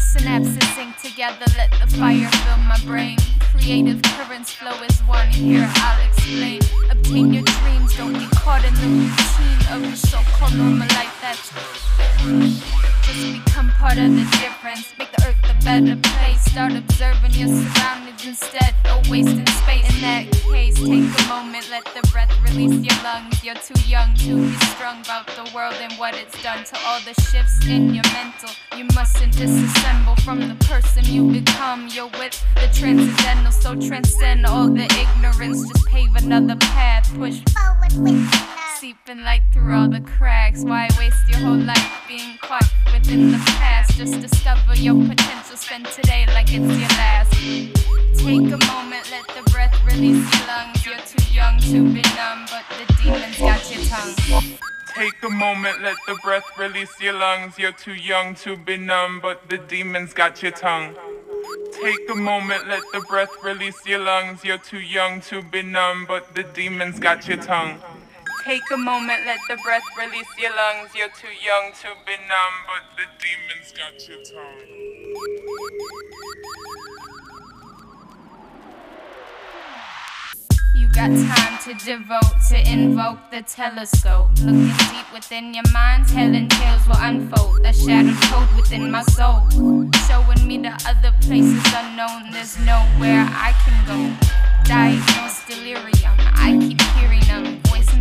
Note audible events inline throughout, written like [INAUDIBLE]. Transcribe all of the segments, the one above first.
Synapses sync together, let the fire fill my brain. Creative currents flow as one, here I'll explain. Obtain your dreams, don't get caught in the routine of the so called normal life that's. Just become part of the difference. Make the earth a better place. Start observing your surroundings instead. No wasting space. In that case, take a moment, let the breath release your lungs. You're too young to be strung about the world and what it's done to all the shifts in your mental. You mustn't disassemble from the person you become. You're with the transcendental, so transcend all the ignorance. Just pave another path. Push forward with seeping light through all the cracks. Why waste your whole life being caught within the past? Just discover your potential. Spend today like it's your last. Take a moment, let the breath release your lungs. You're too young to be numb, but the demons got your tongue. Take a moment, let the breath release your lungs. You're too young to be numb, but the demons got your tongue. Take a moment, let the breath release your lungs. You're too young to be numb, but the demons got your tongue. Take a moment, let the breath release your lungs. You're too young to be numb, but the demons got your tongue. You got time to devote to invoke the telescope. Looking deep within your minds, hell and tales will unfold. The shadow code within my soul, showing me the other places unknown. There's nowhere I can go. Diagnosed delirium, I keep hearing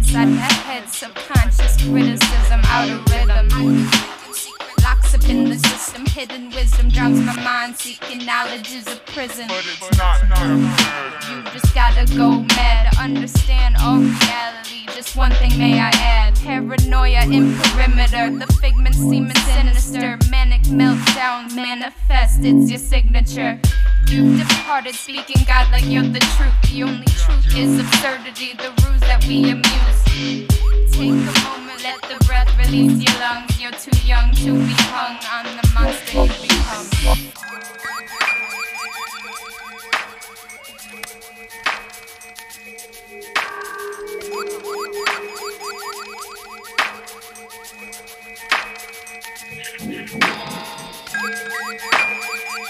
inside my head, subconscious criticism out of rhythm. Locks up in the system, hidden wisdom drowns my mind, seeking knowledge is a prison. But it's not, not You just gotta go mad to understand all reality. Just one thing may I add paranoia in perimeter. The figment seeming sinister. Manic meltdowns manifest, it's your signature. Departed, speaking God like you're the truth. The only truth is absurdity, the ruse that we amuse. Take a moment, let the breath release your lungs. You're too young to be hung on the monster you become.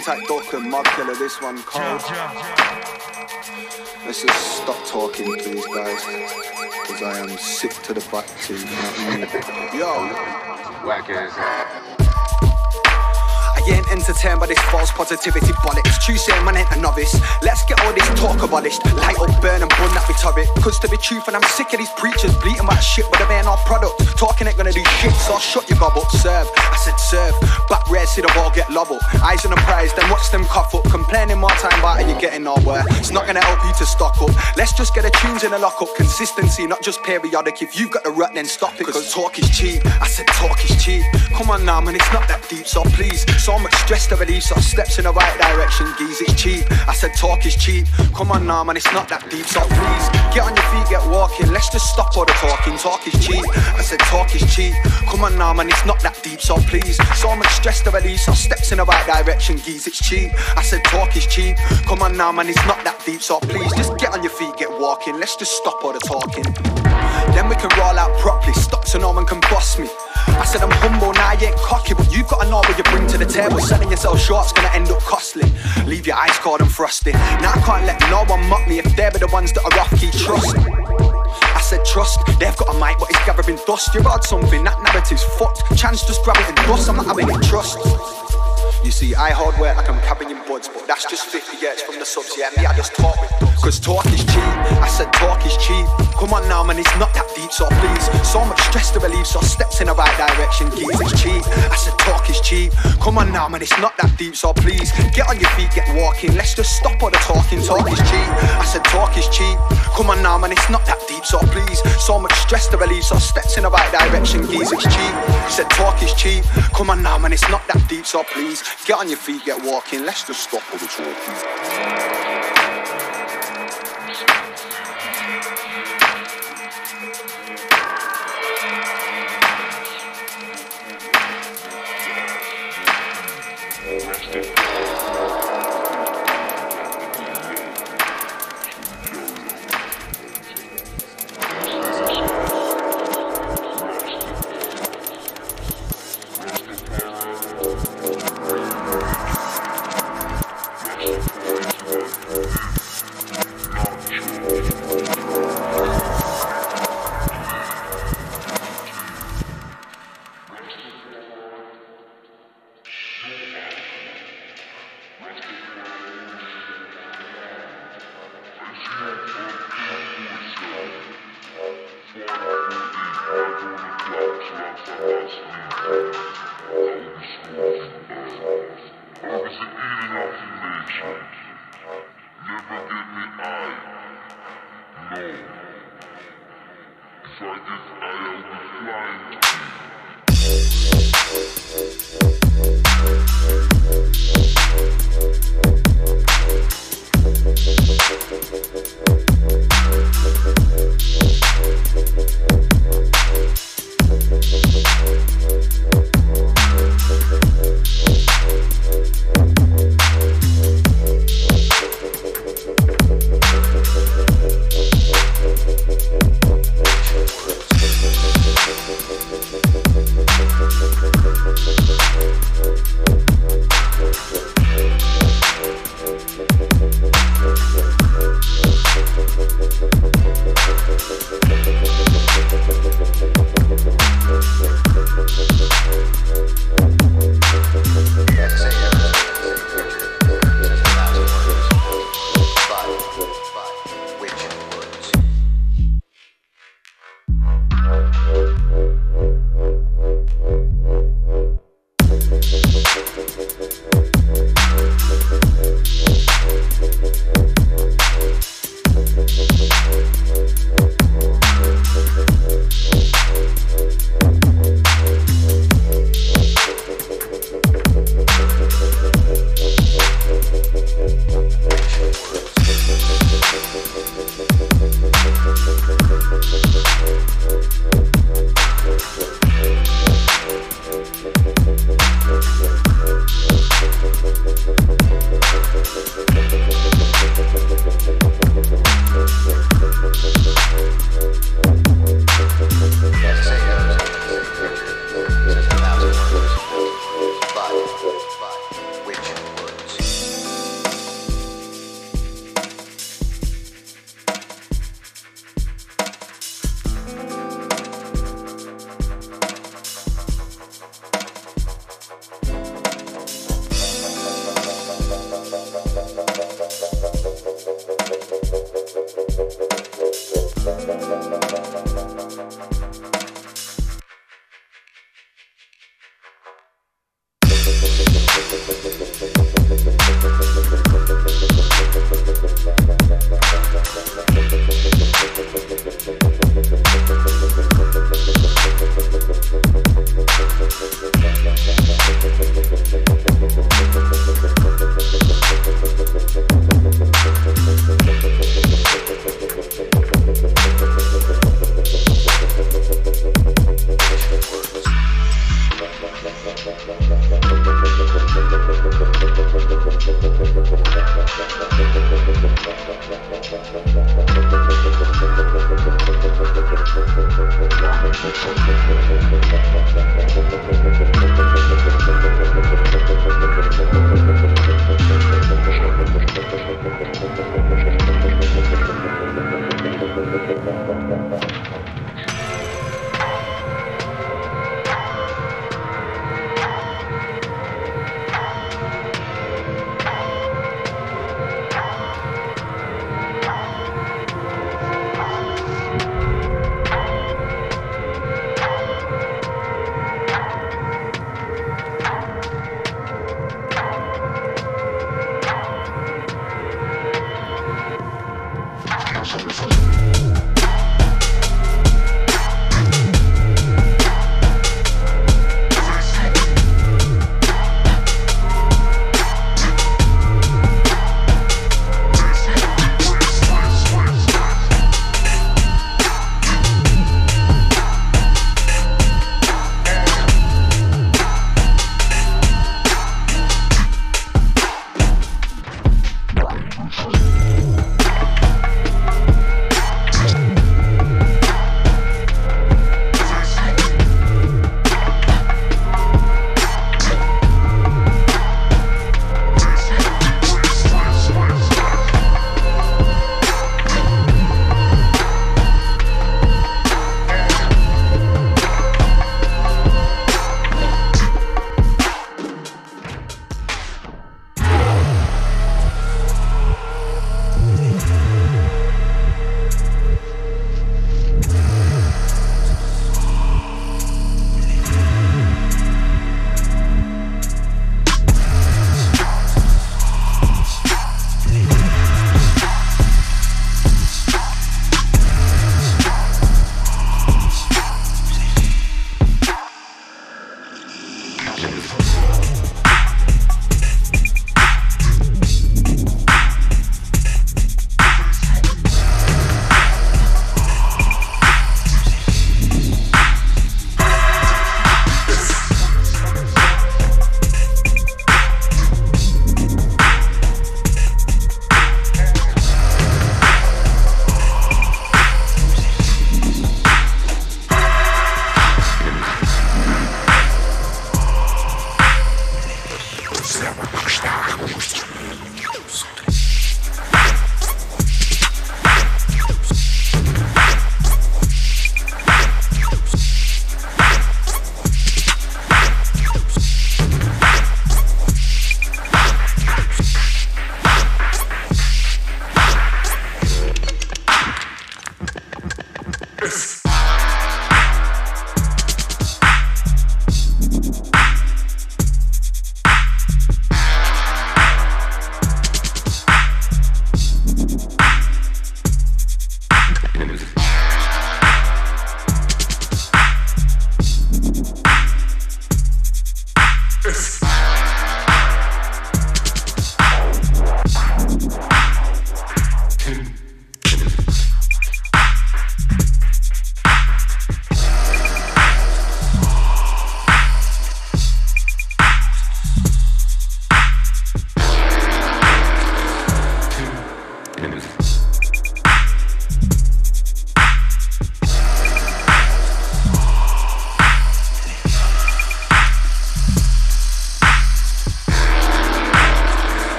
Hang tight, Doc and Mob Killer, this one cold. Let's just stop talking, please, guys. Because I am sick to the butt, too. You know what I mean? [LAUGHS] Yo! Whack ass. Ain't entertained by this false positivity bollocks. True saying man ain't a novice. Let's get all this talk abolished. Light up, burn and burn that rhetoric. Cause to be truthful, I'm sick of these preachers bleating about shit, but they ain't our product. Talking ain't gonna do shit, so I'll shut your gob up. Serve, I said serve. Back red, see the ball get up. Eyes on the prize, then watch them cough up. Complaining more time about it, you're getting nowhere. It's not gonna help you to stock up. Let's just get the tunes in a lock up. Consistency, not just periodic. If you've got the rut, then stop it. Cause talk is cheap. I said talk is cheap. Come on now, man, it's not that deep, so please. So much stress to release, so steps in the right direction. Geez, it's cheap. I said talk is cheap. Come on now, man, it's not that deep, so please. Get on your feet, get walking. Let's just stop all the talking. Talk is cheap. I said talk is cheap. Come on now, man, it's not that deep, so please. So much stress to release, so steps in the right direction. Geez, it's cheap. I said talk is cheap. Come on now, man, it's not that deep, so please. Just get on your feet, get walking. Let's just stop all the talking. Then we can roll out properly. Stop so no one can boss me. I said I'm humble, now I ain't cocky, but you've gotta know what you bring to the table. Selling yourself short's gonna end up costly. Leave your eyes cold and frosty. Now I can't let no one mock me if they're the ones that are off key. Trust. I said trust, they've got a mic, but it's gathering dust. You heard something, that narrative's fucked. Chance just grab it and dust. I'm not having it trust. You see, I hard weight like I'm cabbing in buds, but that's just 50 years from the subs, yeah. Me, I just talk with. Cause talk is cheap. I said talk is cheap. Come on now, man, it's not that deep, so please. So much stress to relieve, so steps in the right direction, geez, it's cheap. I said talk is cheap. Come on now, man, it's not that deep, so please. Get on your feet, get walking. Let's just stop all the talking. Talk is cheap. I said talk is cheap. Come on now, man, it's not that deep, so please. So much stress to relieve, so steps in the right direction, geez, it's cheap. I said talk is cheap. Come on now, man, it's not that deep, so please. Get on your feet, get walking. Let's just stop all the talking.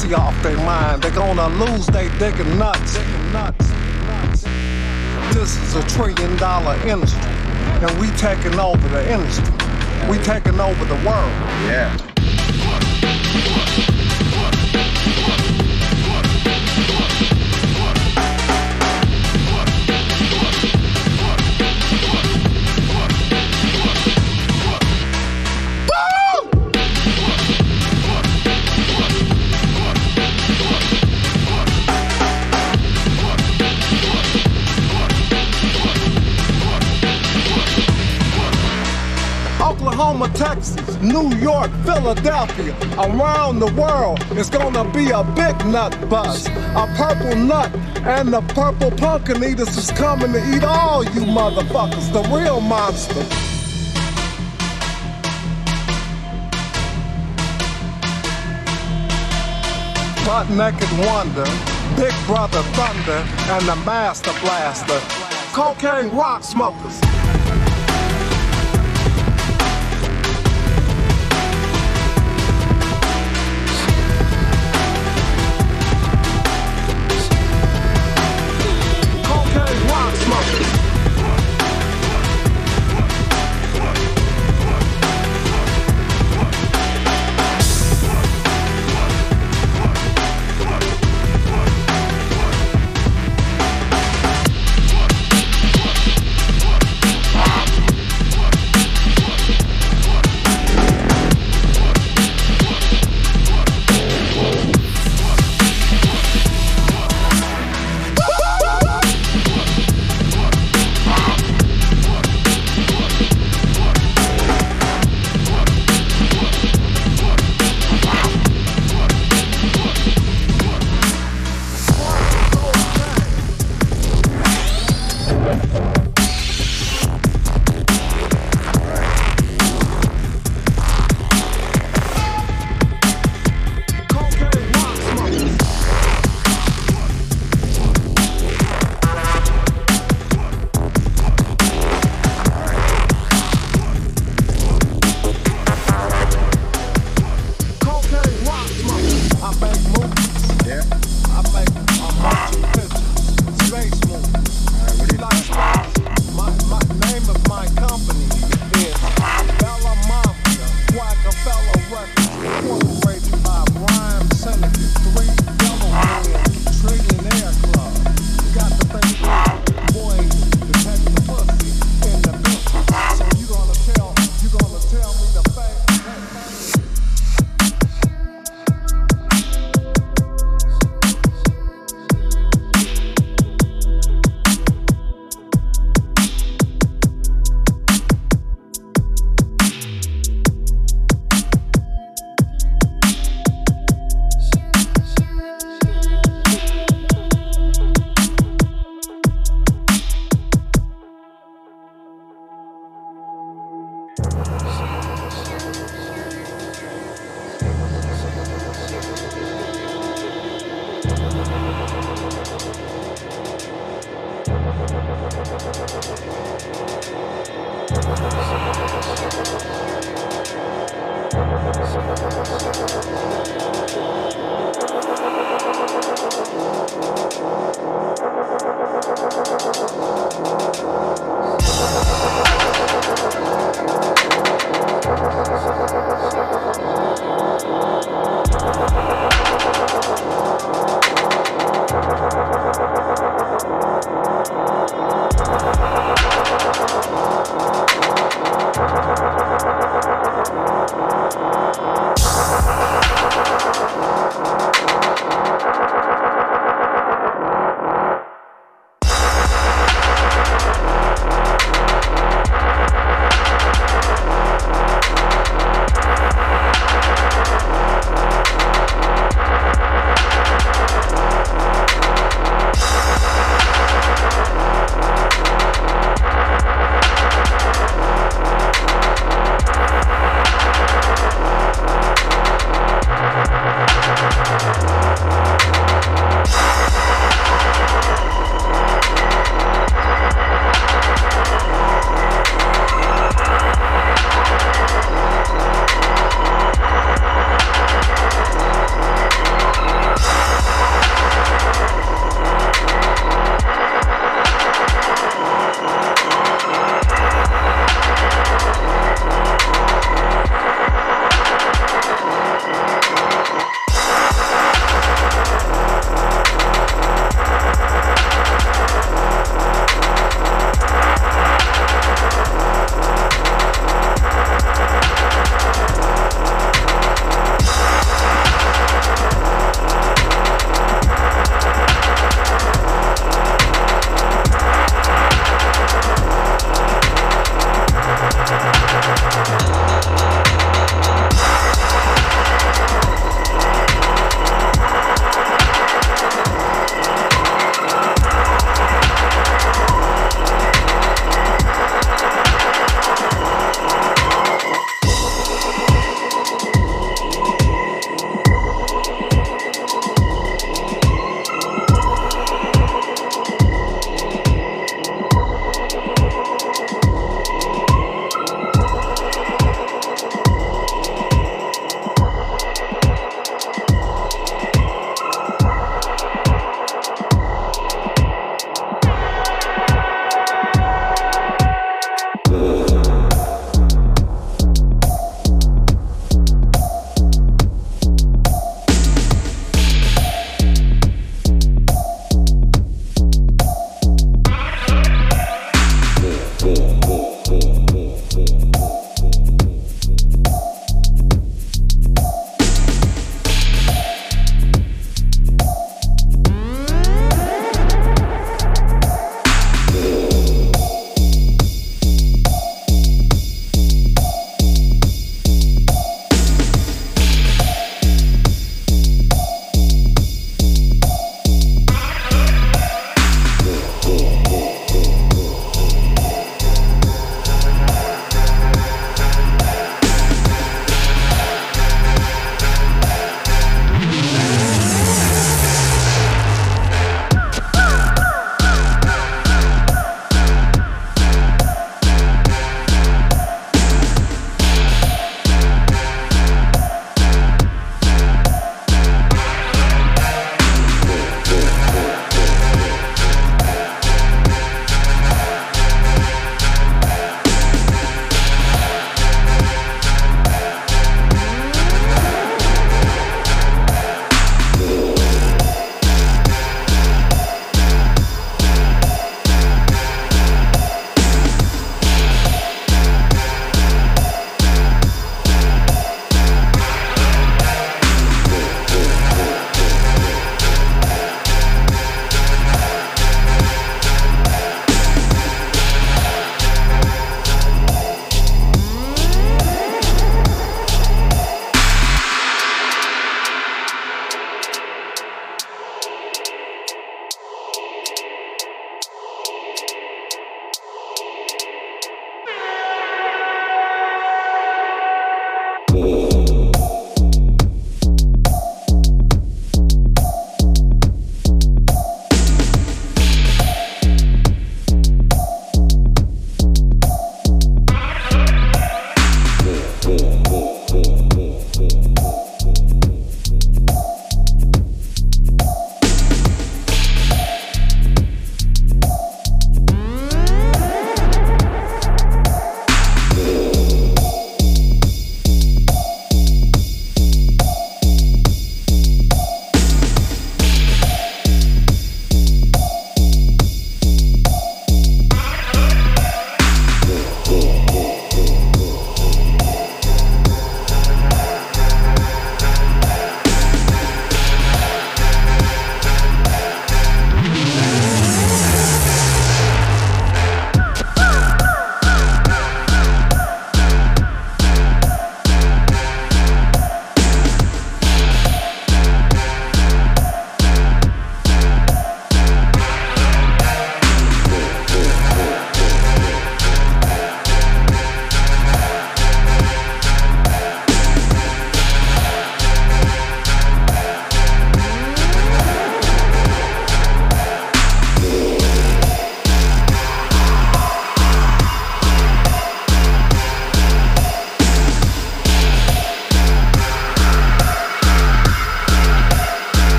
Pussy off their mind. They're gonna lose dick and nuts. This is a trillion dollar industry, and we taking over the industry. We taking over the world. Yeah. New York, Philadelphia, around the world, it's gonna be a big nut buzz. A purple nut, and the purple pumpkin eaters is coming to eat all you motherfuckers, the real monster. Butt Naked Wonder, Big Brother Thunder, and the Master Blaster. Cocaine rock smokers.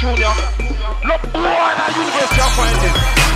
Junior. No boy in the university of finding.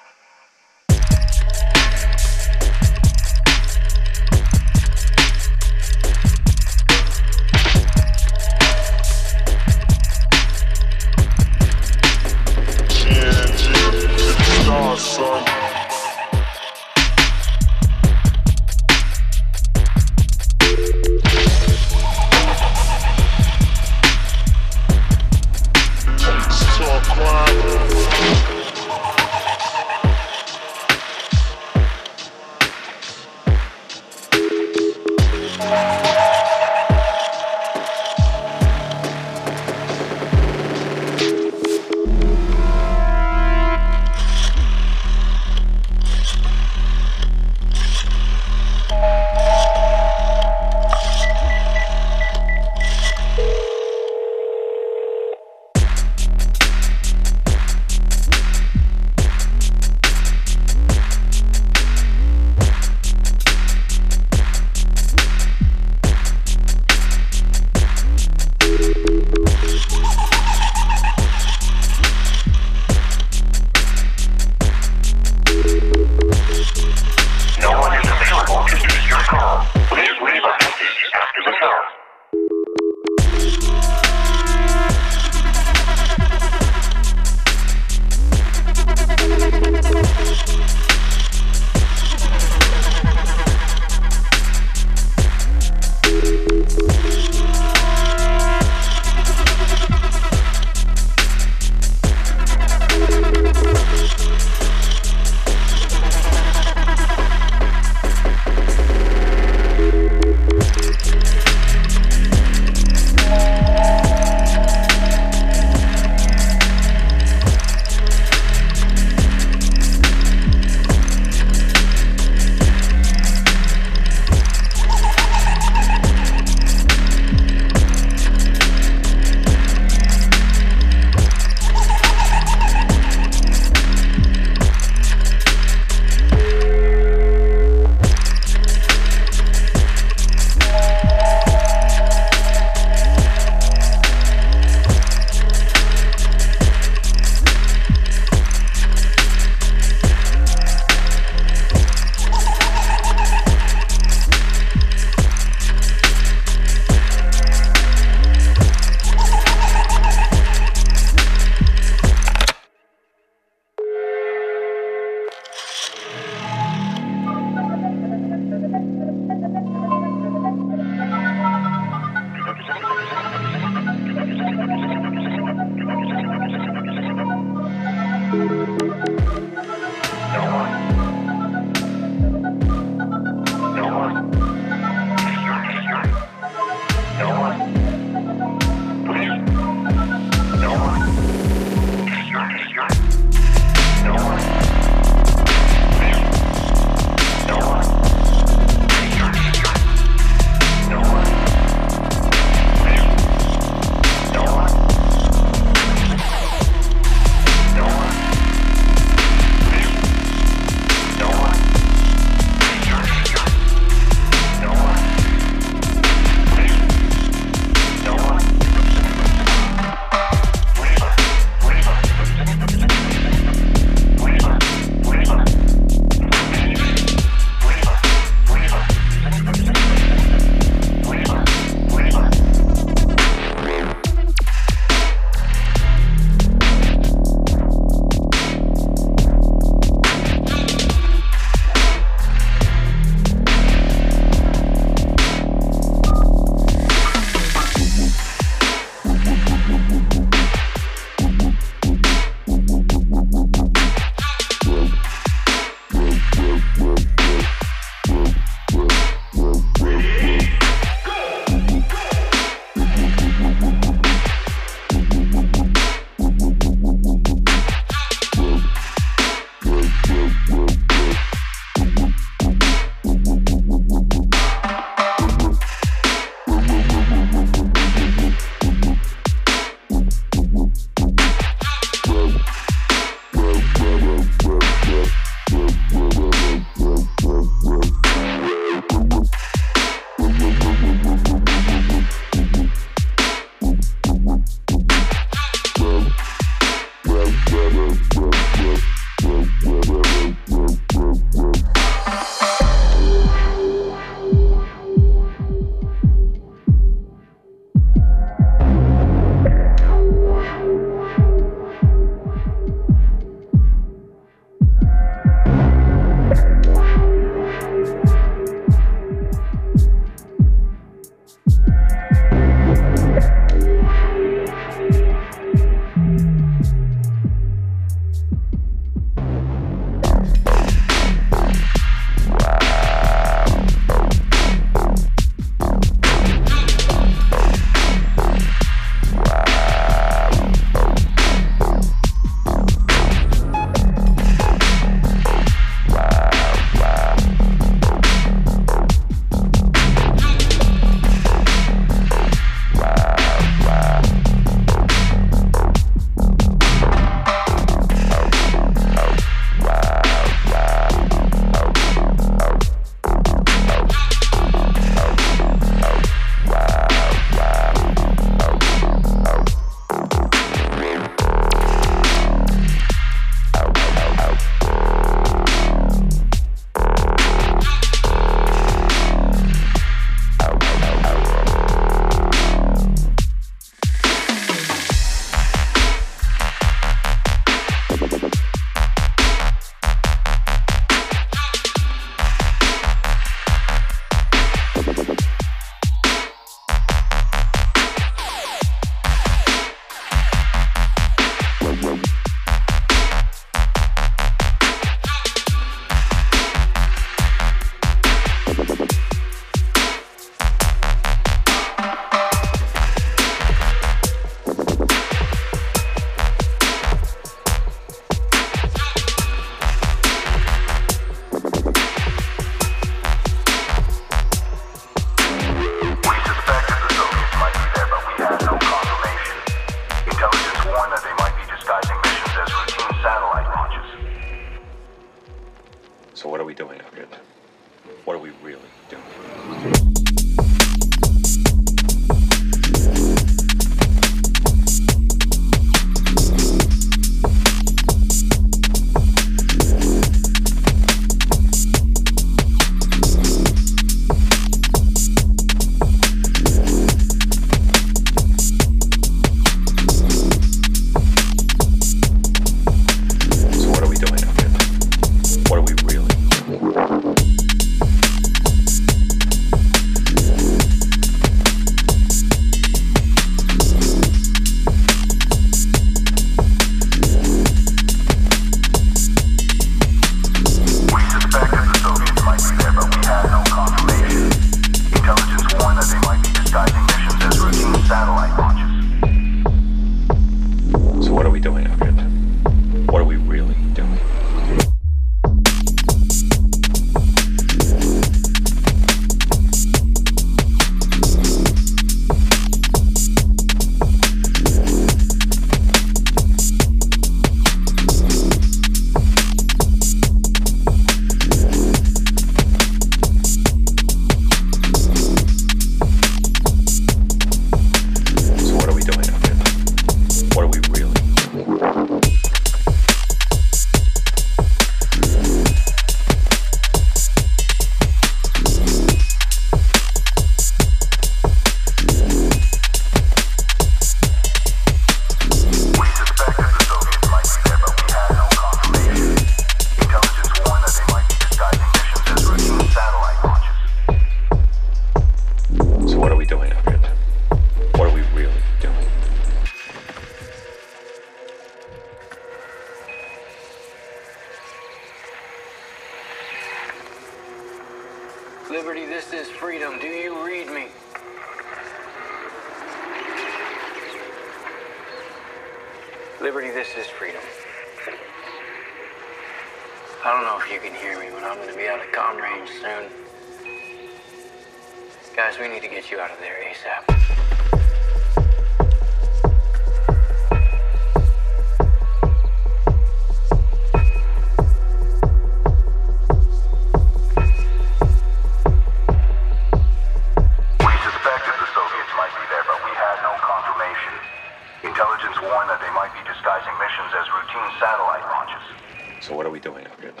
disguising missions as routine satellite launches. So what are we doing, Rip?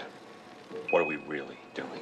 What are we really doing?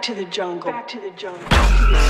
Back to the jungle. Back to the jungle.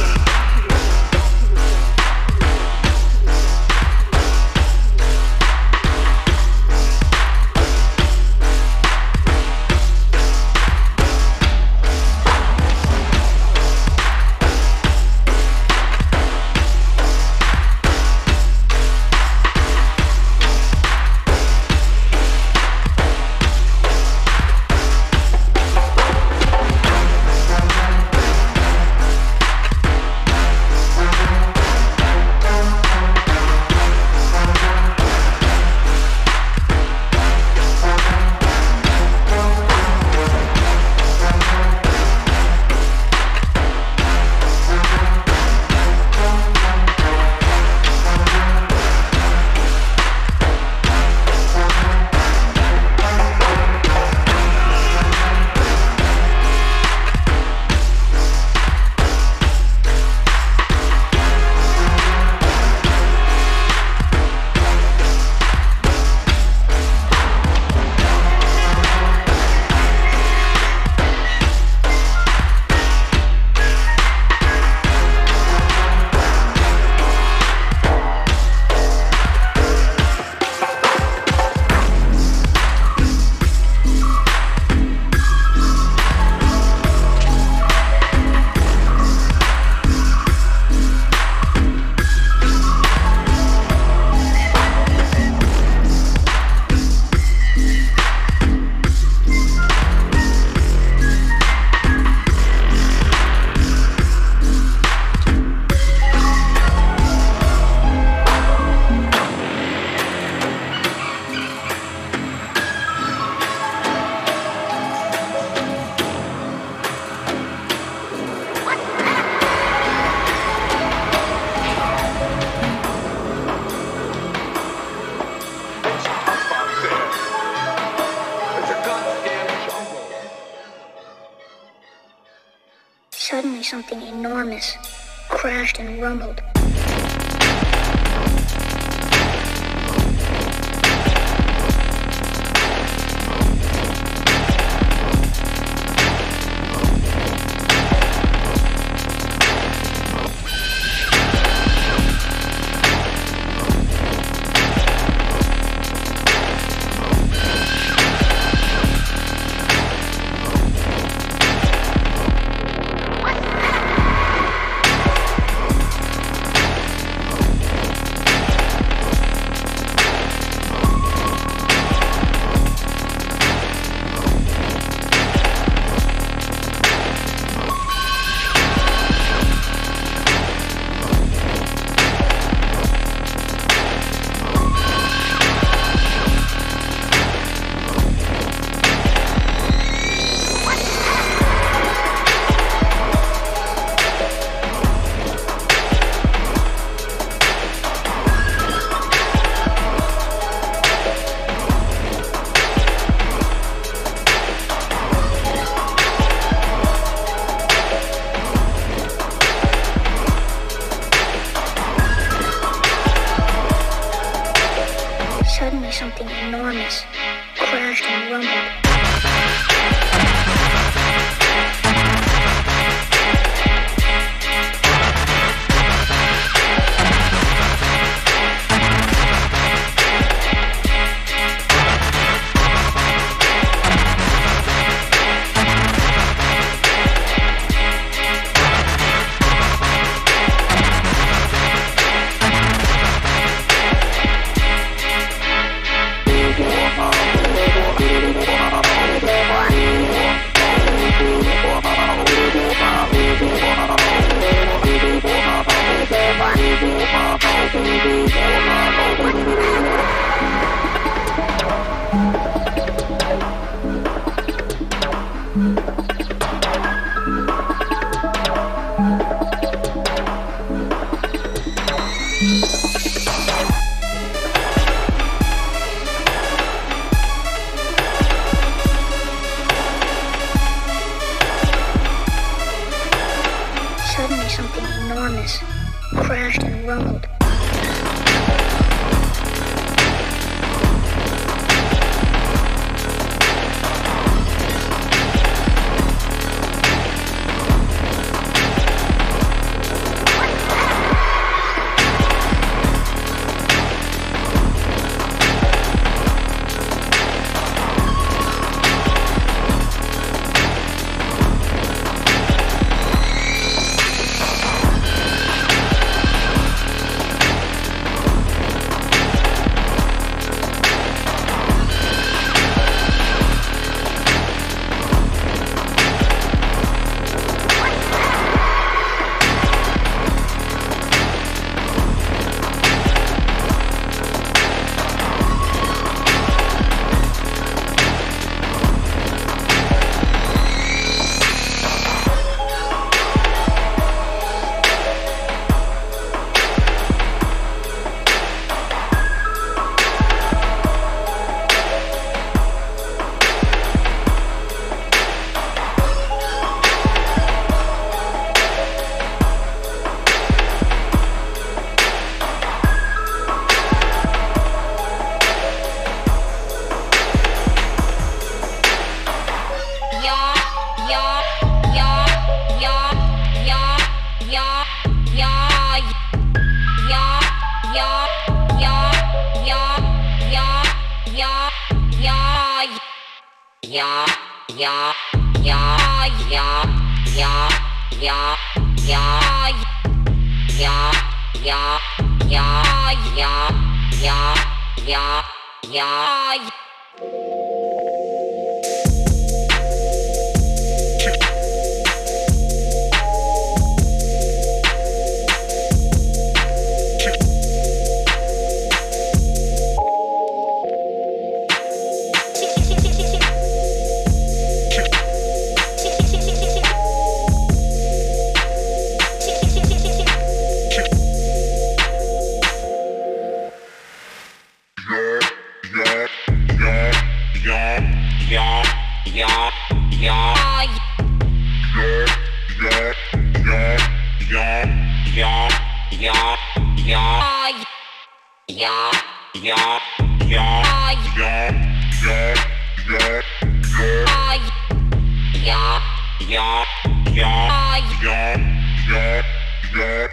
Living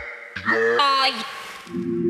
life like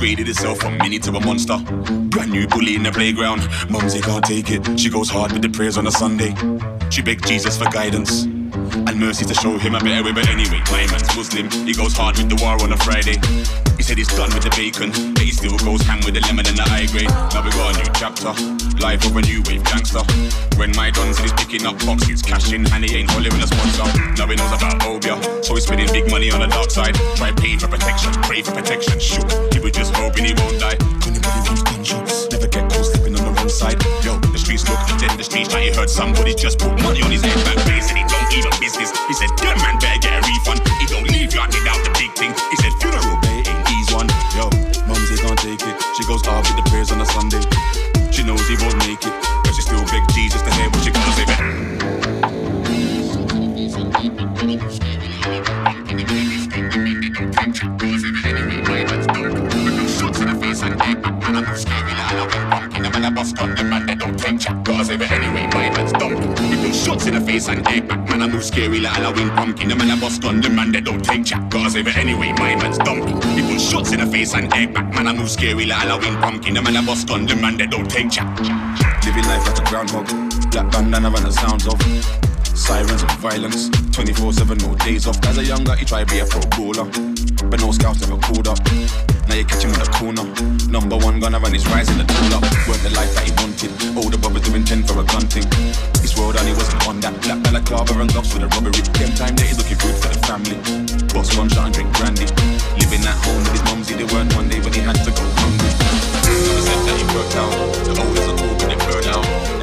Upgraded himself from mini to a monster. Brand new bully in the playground. Mumsy can't take it. She goes hard with the prayers on a Sunday. She begged Jesus for guidance and mercy to show him a better way. But anyway, my man's Muslim. He goes hard with the war on a Friday. He said he's done with the bacon, but he still goes ham with the lemon and the high grade. Now we got a new chapter, life of a new wave gangster. When my done is picking up boxes, cash in, and he ain't holding a sponsor. He knows about Obeah, so he's spending big money on the dark side. Try pay for protection, pray for protection. Shoot, he was just hoping he won't die. Couldn't believe those gunshots. Never get caught slipping on the wrong side. Yo, the streets look, then the streets like he heard somebody just put money on his head back raise and he don't even business. He said, that man better get a refund. He don't leave you without the big thing. He said, funeral pay ain't ease one. Yo, mumsy can't take it. She goes off with the prayers on a Sunday. She knows he won't make it, but she still beg Jesus to hear what she gotta say. In the face and egg back. Man, I move scary like Halloween pumpkin. The man, I bust gun, the man, they don't take chat. Cause if it anyway, my man's dumb. People shots in the face and egg back. Man, I move scary like Halloween pumpkin. The man, I bust gun, the man, they don't take chat. Living life like a groundhog. Black bandana and the sounds of Sirens of violence, 24 7, no days off. As a young guy, he tried to be a pro bowler, but no scouts ever called up. Now you catch him in the corner. Number one gonna run his rise in the tool up. Weren't the life that he wanted. All the brothers doing 10 for a gun thing. His world and he wasn't on that. Black balaclava and gloves with a robbery. Them time that he's looking good for the family. Boss one shot and drink brandy. Living at home with his mumsy. They weren't one day when he had to go hungry. Never said that he worked out. The old are a all, but it burned out.